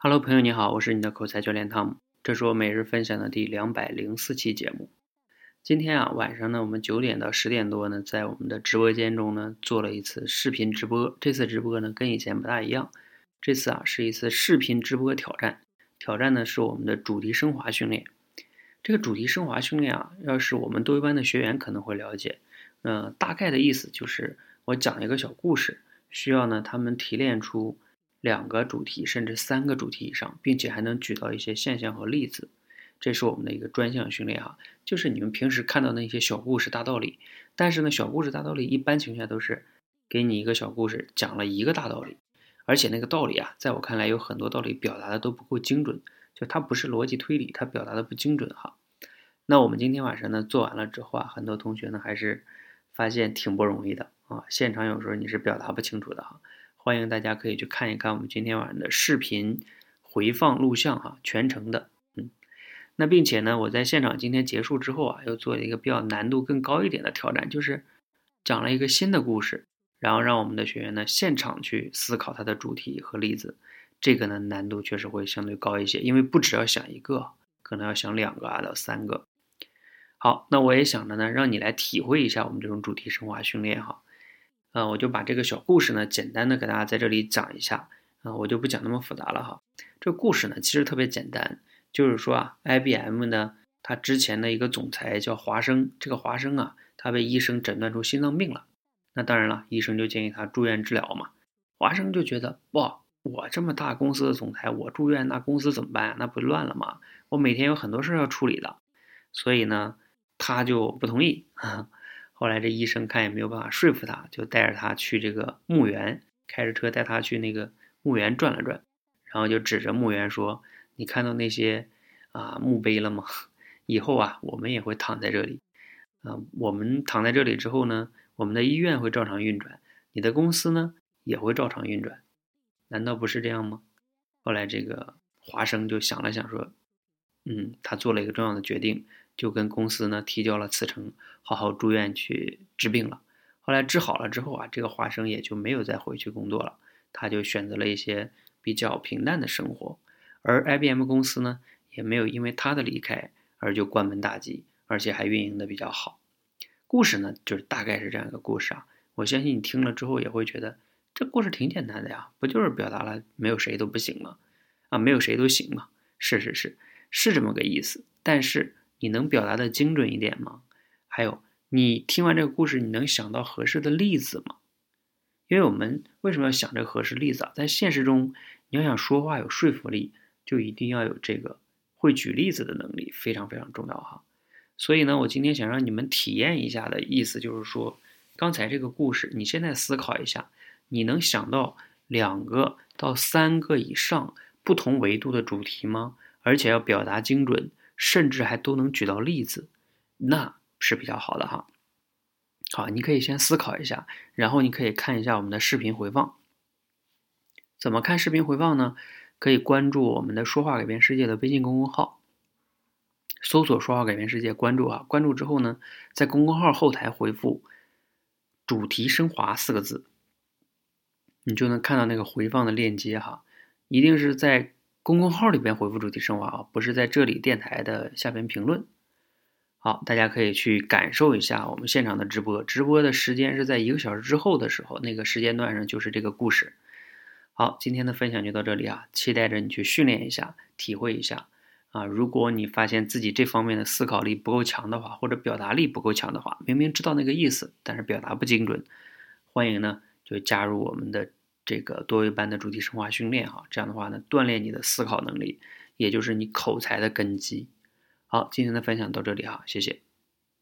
Hello，朋友你好，我是你的口才教练汤姆，这是我每日分享的第两百零四期节目。今天啊，晚上呢，我们九点到十点多呢，在我们的直播间中呢，做了一次视频直播。这次直播呢，跟以前不大一样，这次啊，是一次视频直播挑战。挑战呢，是我们的主题升华训练。这个主题升华训练啊，要是我们多一班的学员可能会了解。嗯，大概的意思就是我讲一个小故事，需要呢他们提炼出。两个主题甚至三个主题以上，并且还能举到一些现象和例子，这是我们的一个专项训练哈。就是你们平时看到那些小故事大道理，但是呢，小故事大道理一般情况下都是给你一个小故事讲了一个大道理，而且那个道理啊，在我看来有很多道理表达的都不够精准，就它不是逻辑推理，它表达的不精准哈。那我们今天晚上呢做完了之后啊，很多同学呢还是发现挺不容易的啊，现场有时候你是表达不清楚的哈。欢迎大家可以去看一看我们今天晚上的视频回放录像哈，全程的，嗯，那并且呢，我在现场今天结束之后啊，又做了一个比较难度更高一点的挑战，就是讲了一个新的故事，然后让我们的学员呢现场去思考它的主题和例子，这个呢难度确实会相对高一些，因为不只要想一个，可能要想两个啊到三个。好，那我也想着呢，让你来体会一下我们这种主题升华训练哈。呃，我就把这个小故事呢，简单的给大家在这里讲一下，啊，我就不讲那么复杂了哈。这故事呢，其实特别简单，就是说啊，IBM 呢，它之前的一个总裁叫华生，这个华生啊，他被医生诊断出心脏病了，那当然了，医生就建议他住院治疗嘛。华生就觉得，哇，我这么大公司的总裁，我住院，那公司怎么办啊？那不乱了吗？我每天有很多事要处理的，所以呢，他就不同意。后来这医生看也没有办法说服他，就带着他去这个墓园，开着车带他去那个墓园转了转，然后就指着墓园说：“你看到那些啊墓碑了吗？以后啊我们也会躺在这里，啊我们躺在这里之后呢，我们的医院会照常运转，你的公司呢也会照常运转，难道不是这样吗？”后来这个华生就想了想说：“嗯，他做了一个重要的决定。”就跟公司呢提交了辞呈，好好住院去治病了。后来治好了之后啊，这个华生也就没有再回去工作了，他就选择了一些比较平淡的生活。而 IBM 公司呢，也没有因为他的离开而就关门大吉，而且还运营的比较好。故事呢，就是大概是这样一个故事啊。我相信你听了之后也会觉得这故事挺简单的呀，不就是表达了没有谁都不行吗？啊，没有谁都行吗？是是是，是这么个意思。但是。你能表达的精准一点吗？还有，你听完这个故事，你能想到合适的例子吗？因为我们为什么要想这个合适例子啊？在现实中，你要想说话有说服力，就一定要有这个会举例子的能力，非常非常重要哈。所以呢，我今天想让你们体验一下的意思，就是说，刚才这个故事，你现在思考一下，你能想到两个到三个以上不同维度的主题吗？而且要表达精准。甚至还都能举到例子，那是比较好的哈。好，你可以先思考一下，然后你可以看一下我们的视频回放。怎么看视频回放呢？可以关注我们的“说话改变世界”的微信公众号，搜索“说话改变世界”，关注啊。关注之后呢，在公众号后台回复“主题升华”四个字，你就能看到那个回放的链接哈。一定是在。公众号里边回复主题升华啊，不是在这里电台的下边评论。好，大家可以去感受一下我们现场的直播，直播的时间是在一个小时之后的时候，那个时间段上就是这个故事。好，今天的分享就到这里啊，期待着你去训练一下，体会一下啊。如果你发现自己这方面的思考力不够强的话，或者表达力不够强的话，明明知道那个意思，但是表达不精准，欢迎呢就加入我们的。这个多维班的主题深化训练哈，这样的话呢，锻炼你的思考能力，也就是你口才的根基。好，今天的分享到这里哈，谢谢。